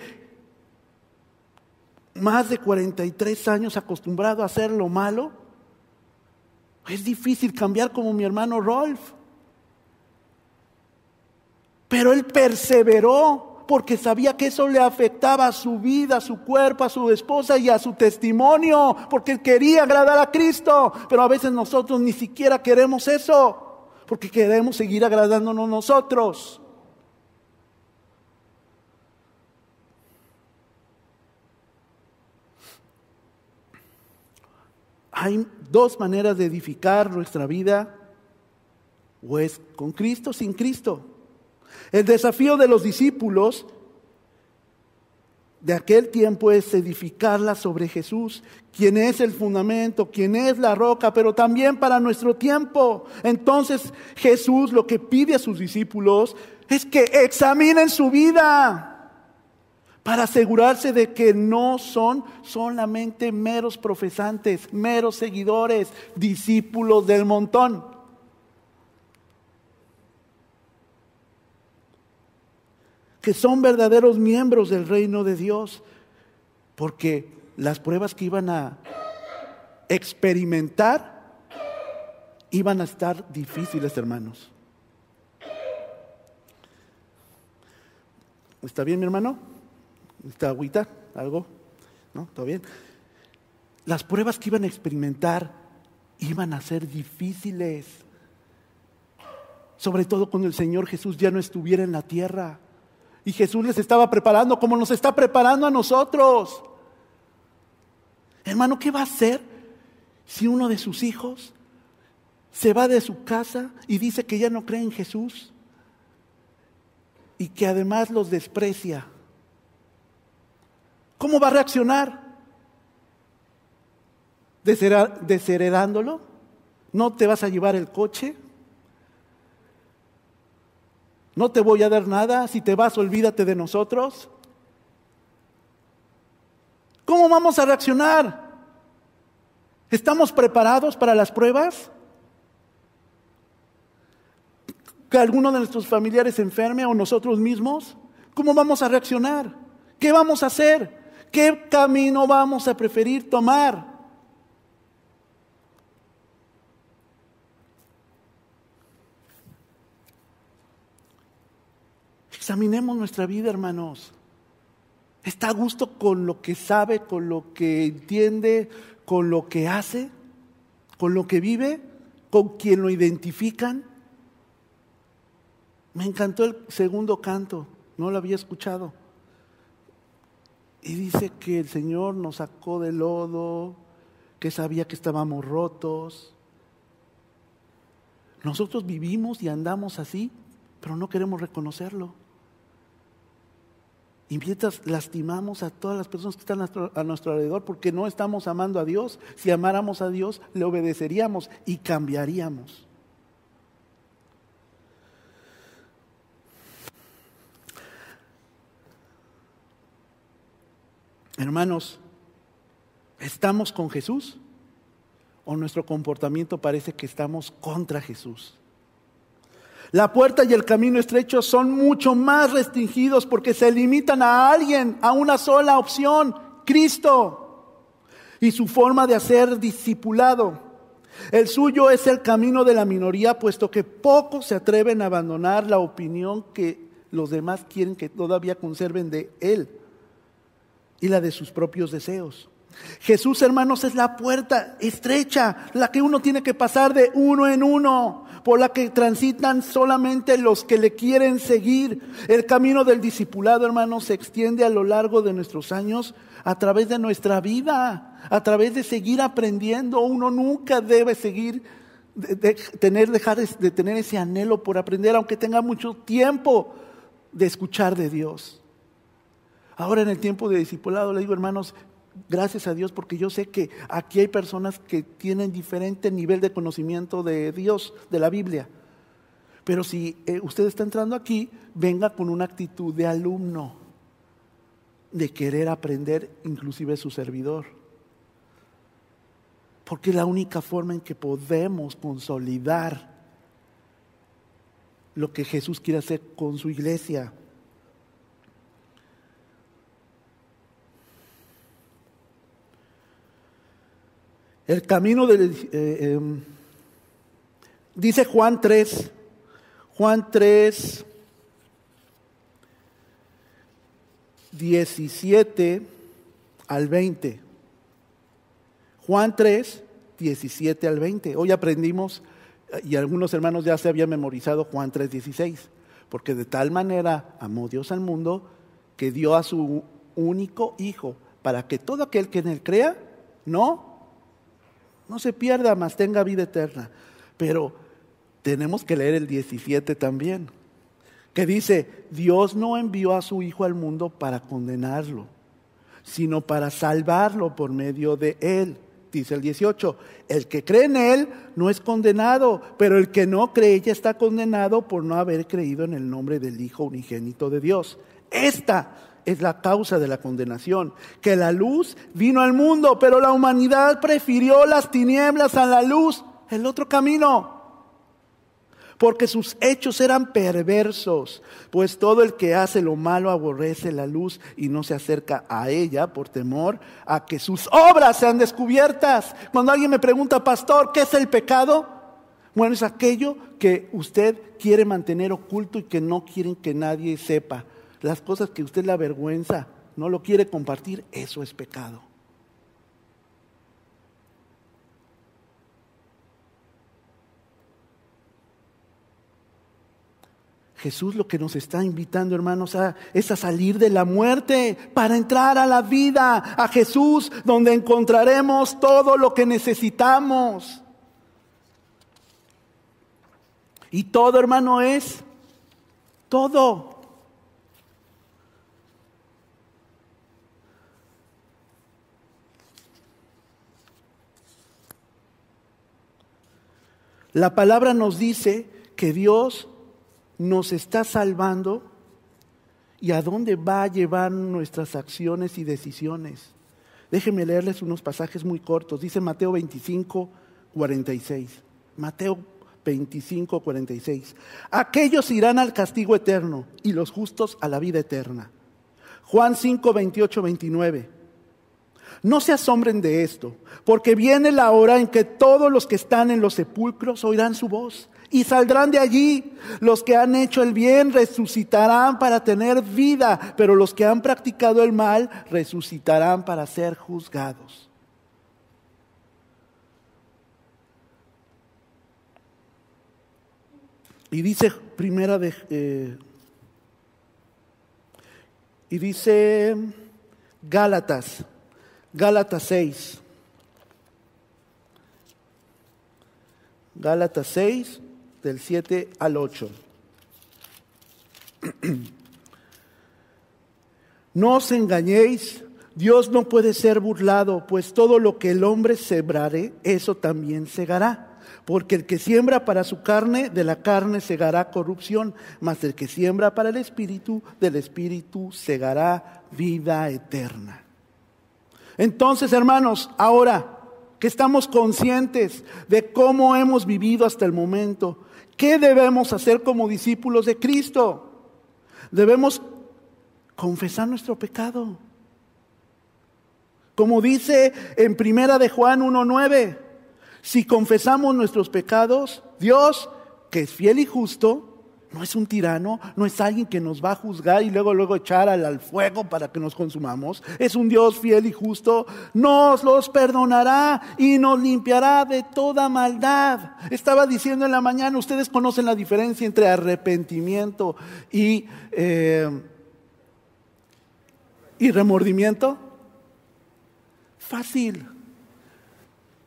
más de 43 años acostumbrado a hacer lo malo, es difícil cambiar como mi hermano Rolf. Pero él perseveró porque sabía que eso le afectaba a su vida, a su cuerpo, a su esposa y a su testimonio, porque quería agradar a Cristo. Pero a veces nosotros ni siquiera queremos eso, porque queremos seguir agradándonos nosotros. Hay dos maneras de edificar nuestra vida, o es con Cristo, sin Cristo. El desafío de los discípulos de aquel tiempo es edificarla sobre Jesús, quien es el fundamento, quien es la roca, pero también para nuestro tiempo. Entonces Jesús lo que pide a sus discípulos es que examinen su vida para asegurarse de que no son solamente meros profesantes, meros seguidores, discípulos del montón. Que son verdaderos miembros del reino de Dios, porque las pruebas que iban a experimentar iban a estar difíciles, hermanos. ¿Está bien, mi hermano? ¿Esta agüita? ¿Algo? ¿No? ¿Todo bien? Las pruebas que iban a experimentar iban a ser difíciles. Sobre todo cuando el Señor Jesús ya no estuviera en la tierra. Y Jesús les estaba preparando como nos está preparando a nosotros. Hermano, ¿qué va a hacer si uno de sus hijos se va de su casa y dice que ya no cree en Jesús y que además los desprecia? ¿Cómo va a reaccionar? ¿Desheredándolo? ¿No te vas a llevar el coche? ¿No te voy a dar nada? Si te vas, olvídate de nosotros. ¿Cómo vamos a reaccionar? ¿Estamos preparados para las pruebas? ¿Que alguno de nuestros familiares enferme o nosotros mismos? ¿Cómo vamos a reaccionar? ¿Qué vamos a hacer? ¿Qué camino vamos a preferir tomar? Examinemos nuestra vida, hermanos. ¿Está a gusto con lo que sabe, con lo que entiende, con lo que hace, con lo que vive, con quien lo identifican? Me encantó el segundo canto, no lo había escuchado. Y dice que el Señor nos sacó del lodo, que sabía que estábamos rotos. Nosotros vivimos y andamos así, pero no queremos reconocerlo. Y mientras lastimamos a todas las personas que están a nuestro, alrededor porque no estamos amando a Dios, si amáramos a Dios, le obedeceríamos y cambiaríamos. Hermanos, ¿estamos con Jesús? ¿O nuestro comportamiento parece que estamos contra Jesús? La puerta y el camino estrecho son mucho más restringidos porque se limitan a alguien, a una sola opción, Cristo, y su forma de hacer discipulado. El suyo es el camino de la minoría, puesto que pocos se atreven a abandonar la opinión que los demás quieren que todavía conserven de Él y la de sus propios deseos. Jesús, hermanos, es la puerta estrecha, la que uno tiene que pasar de uno en uno, por la que transitan solamente los que le quieren seguir. El camino del discipulado, hermanos, se extiende a lo largo de nuestros años, a través de nuestra vida, a través de seguir aprendiendo. Uno nunca debe seguir, de, tener, dejar de tener ese anhelo por aprender, aunque tenga mucho tiempo de escuchar de Dios. Ahora en el tiempo de discipulado le digo, hermanos, gracias a Dios porque yo sé que aquí hay personas que tienen diferente nivel de conocimiento de Dios, de la Biblia. Pero si eh, usted está entrando aquí, venga con una actitud de alumno, de querer aprender inclusive su servidor. Porque es la única forma en que podemos consolidar lo que Jesús quiere hacer con su iglesia. El camino del... Eh, em, dice Juan 3, Juan 3, 17 al 20. Juan 3, 17 al 20. Hoy aprendimos, y algunos hermanos ya se habían memorizado Juan 3, 16, porque de tal manera amó Dios al mundo que dio a su único Hijo, para que todo aquel que en él crea, no no se pierda, más tenga vida eterna. Pero tenemos que leer el 17 también, que dice, Dios no envió a su Hijo al mundo para condenarlo, sino para salvarlo por medio de él. Dice el 18, el que cree en él no es condenado, pero el que no cree ya está condenado por no haber creído en el nombre del Hijo unigénito de Dios. Esta es la causa de la condenación, que la luz vino al mundo, pero la humanidad prefirió las tinieblas a la luz, el otro camino, porque sus hechos eran perversos, pues todo el que hace lo malo aborrece la luz y no se acerca a ella por temor a que sus obras sean descubiertas. Cuando alguien me pregunta, pastor, ¿qué es el pecado? Bueno, es aquello que usted quiere mantener oculto y que no quieren que nadie sepa las cosas que usted le avergüenza, no lo quiere compartir, eso es pecado. Jesús lo que nos está invitando, hermanos, es a salir de la muerte para entrar a la vida, a Jesús, donde encontraremos todo lo que necesitamos. Y todo, hermano, es todo. La palabra nos dice que Dios nos está salvando y a dónde va a llevar nuestras acciones y decisiones. Déjenme leerles unos pasajes muy cortos. Dice Mateo 25, 46. Mateo 25, 46. Aquellos irán al castigo eterno y los justos a la vida eterna. Juan 5, 28, 29. No se asombren de esto, porque viene la hora en que todos los que están en los sepulcros oirán su voz y saldrán de allí. Los que han hecho el bien resucitarán para tener vida, pero los que han practicado el mal resucitarán para ser juzgados. Y dice primera de... Eh, y dice Gálatas Gálatas 6. Gálatas 6, del 7 al 8. No os engañéis, Dios no puede ser burlado, pues todo lo que el hombre sembrare, eso también segará. Porque el que siembra para su carne, de la carne segará corrupción, mas el que siembra para el espíritu, del espíritu segará vida eterna. Entonces, hermanos, ahora que estamos conscientes de cómo hemos vivido hasta el momento, ¿qué debemos hacer como discípulos de Cristo? Debemos confesar nuestro pecado. Como dice en Primera de Juan 1:9, si confesamos nuestros pecados, Dios, que es fiel y justo, no es un tirano, no es alguien que nos va a juzgar y luego luego echar al, fuego para que nos consumamos. Es un Dios fiel y justo. Nos los perdonará y nos limpiará de toda maldad. Estaba diciendo en la mañana, ustedes conocen la diferencia entre arrepentimiento y, eh, y remordimiento. Fácil.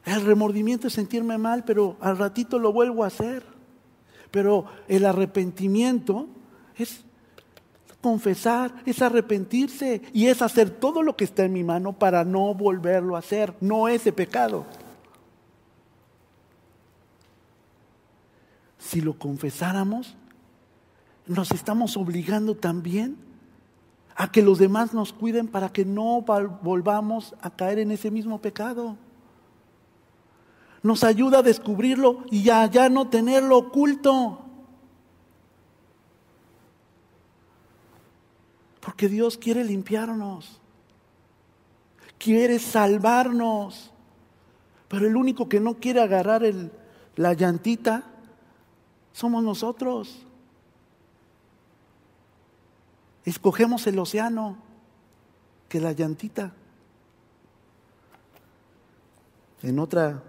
El remordimiento es sentirme mal, pero al ratito lo vuelvo a hacer. Pero el arrepentimiento es confesar, es arrepentirse y es hacer todo lo que está en mi mano para no volverlo a hacer, no ese pecado. Si lo confesáramos, nos estamos obligando también a que los demás nos cuiden para que no volvamos a caer en ese mismo pecado nos ayuda a descubrirlo y a ya no tenerlo oculto. Porque Dios quiere limpiarnos, quiere salvarnos, pero el único que no quiere agarrar el, la llantita somos nosotros. Escogemos el océano que la llantita. En otra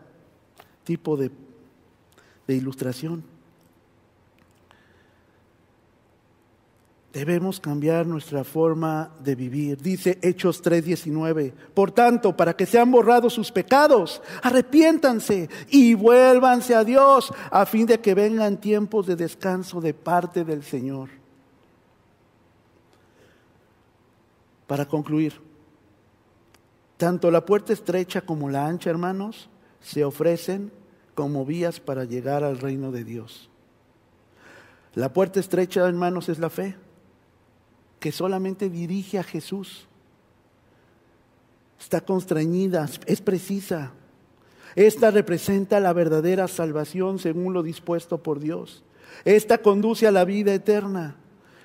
tipo de, ilustración. Debemos cambiar nuestra forma de vivir. Dice Hechos 3:19. Por tanto, para que sean borrados sus pecados, arrepiéntanse y vuélvanse a Dios a fin de que vengan tiempos de descanso de parte del Señor. Para concluir, tanto la puerta estrecha como la ancha, hermanos, se ofrecen como vías para llegar al reino de Dios. La puerta estrecha, hermanos, es la fe, que solamente dirige a Jesús. Está constreñida, es precisa. Esta representa la verdadera salvación según lo dispuesto por Dios. Esta conduce a la vida eterna.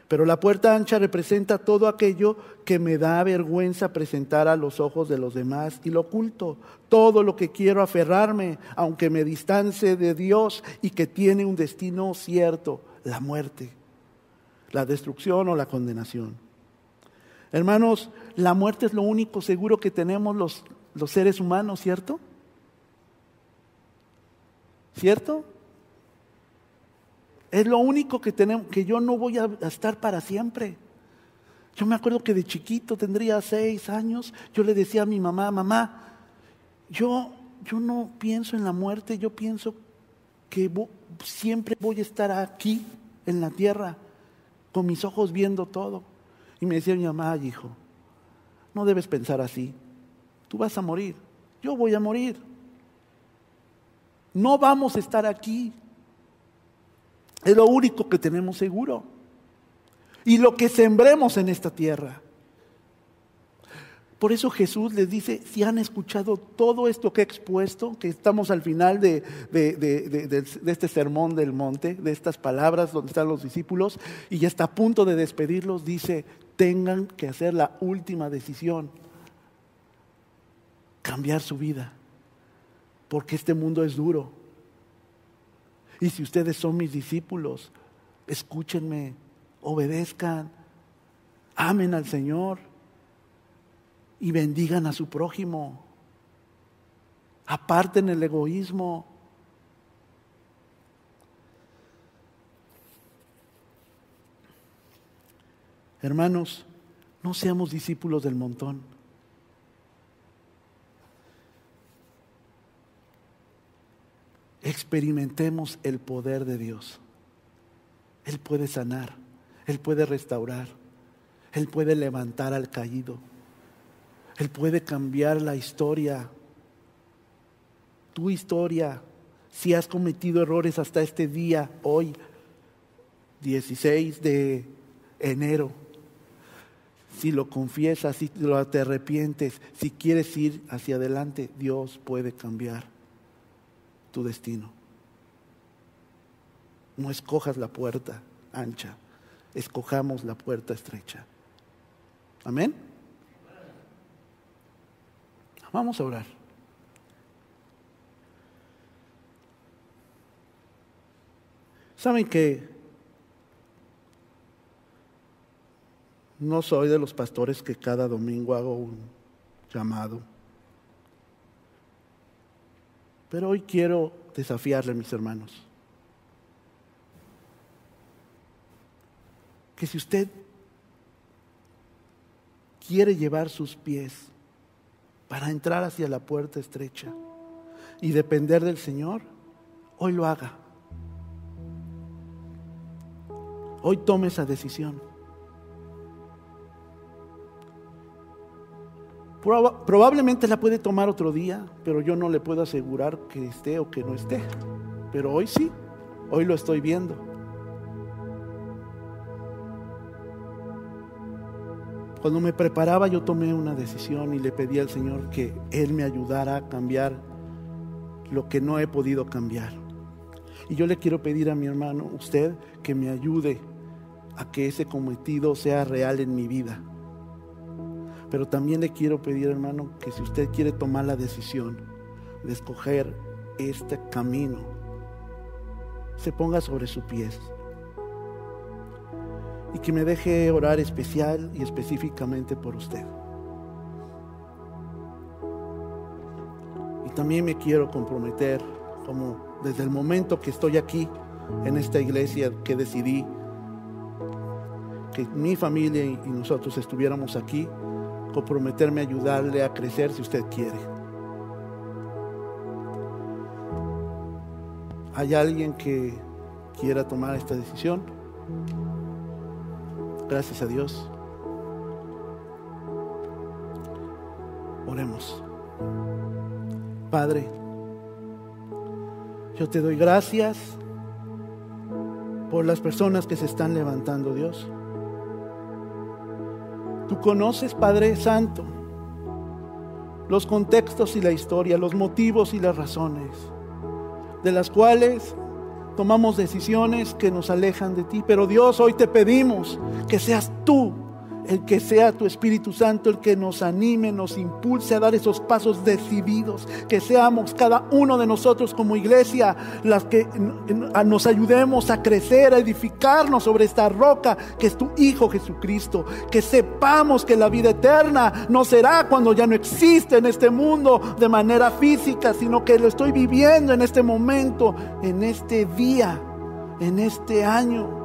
Pero la puerta ancha representa todo aquello que me da vergüenza presentar a los ojos de los demás y lo oculto, todo lo que quiero aferrarme, aunque me distancie de Dios y que tiene un destino cierto, la muerte, la destrucción o la condenación. Hermanos, la muerte es lo único seguro que tenemos los, los seres humanos, ¿cierto? ¿Cierto? Es lo único que tenemos, que yo no voy a estar para siempre. Yo me acuerdo que de chiquito, tendría seis años, yo le decía a mi mamá, mamá, yo, yo no pienso en la muerte, yo pienso que siempre voy a estar aquí en la tierra, con mis ojos viendo todo. Y me decía mi mamá, hijo, no debes pensar así, tú vas a morir, yo voy a morir. No vamos a estar aquí. Es lo único que tenemos seguro y lo que sembremos en esta tierra. Por eso Jesús les dice, si han escuchado todo esto que he expuesto, que estamos al final de, este sermón del monte, de estas palabras donde están los discípulos, y ya está a punto de despedirlos, dice, tengan que hacer la última decisión, cambiar su vida, porque este mundo es duro. Y si ustedes son mis discípulos, escúchenme, obedezcan, amen al Señor y bendigan a su prójimo. Aparten el egoísmo. Hermanos, no seamos discípulos del montón. Experimentemos el poder de Dios. Él puede sanar. Él puede restaurar, Él puede levantar al caído, Él puede cambiar la historia, tu historia, si has cometido errores hasta este día, hoy, 16 de enero, si lo confiesas, si te arrepientes, si quieres ir hacia adelante, Dios puede cambiar tu destino. No escojas la puerta ancha escojamos la puerta estrecha. Amén. Vamos a orar. Saben que no soy de los pastores que cada domingo hago un llamado. Pero hoy quiero desafiarle, mis hermanos. que si usted quiere llevar sus pies para entrar hacia la puerta estrecha y depender del Señor, hoy lo haga. Hoy tome esa decisión. Probablemente la puede tomar otro día, pero yo no le puedo asegurar que esté o que no esté. Pero hoy sí, hoy lo estoy viendo. Cuando me preparaba yo tomé una decisión y le pedí al Señor que Él me ayudara a cambiar lo que no he podido cambiar. Y yo le quiero pedir a mi hermano, usted, que me ayude a que ese cometido sea real en mi vida. Pero también le quiero pedir, hermano, que si usted quiere tomar la decisión de escoger este camino, se ponga sobre sus pies y que me deje orar especial y específicamente por usted. Y también me quiero comprometer, como desde el momento que estoy aquí en esta iglesia, que decidí que mi familia y nosotros estuviéramos aquí, comprometerme a ayudarle a crecer si usted quiere. ¿Hay alguien que quiera tomar esta decisión? Gracias a Dios. Oremos. Padre, yo te doy gracias por las personas que se están levantando, Dios. Tú conoces, Padre Santo, los contextos y la historia, los motivos y las razones, de las cuales tomamos decisiones que nos alejan de ti. Pero Dios, hoy te pedimos que seas tú el que sea tu Espíritu Santo el que nos anime, nos impulse a dar esos pasos decididos, que seamos cada uno de nosotros como iglesia las que nos ayudemos a crecer, a edificarnos sobre esta roca que es tu Hijo Jesucristo, que sepamos que la vida eterna no será cuando ya no existe en este mundo de manera física, sino que lo estoy viviendo en este momento, en este día en este año.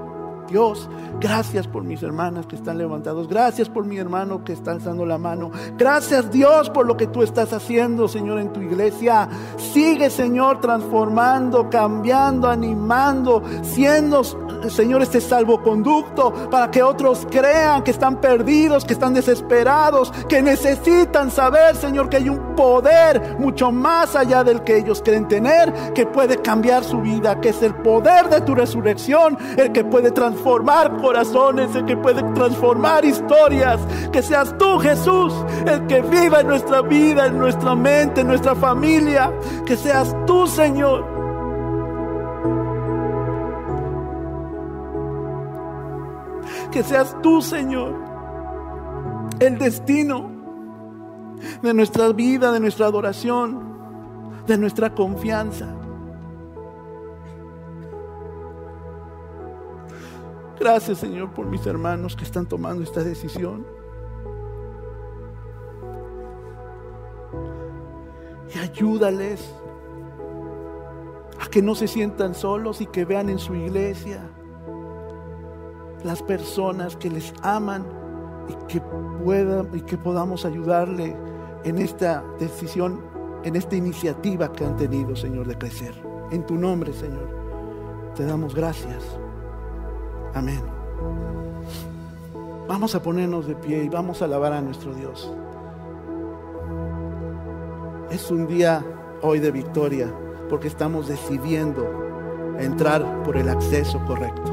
Dios, gracias por mis hermanas que están levantados. Gracias por mi hermano que está alzando la mano. Gracias Dios por lo que tú estás haciendo, Señor, en tu iglesia. Sigue, Señor, transformando, cambiando, animando, siendo Señor, este salvoconducto para que otros crean que están perdidos, que están desesperados, que necesitan saber, Señor, que hay un poder mucho más allá del que ellos creen tener, que puede cambiar su vida, que es el poder de tu resurrección, el que puede transformar corazones, el que puede transformar historias. Que seas tú, Jesús, el que viva en nuestra vida, en nuestra mente, en nuestra familia. Que seas tú, Señor que seas tú, Señor, el destino de nuestra vida, de nuestra adoración, de nuestra confianza. Gracias, Señor, por mis hermanos que están tomando esta decisión. Y ayúdales a que no se sientan solos y que vean en su iglesia las personas que les aman y que puedan y que podamos ayudarle en esta decisión, en esta iniciativa que han tenido, Señor, de crecer. En tu nombre, Señor, te damos gracias. Amén. Vamos a ponernos de pie y vamos a alabar a nuestro Dios. Es un día hoy de victoria porque estamos decidiendo entrar por el acceso correcto.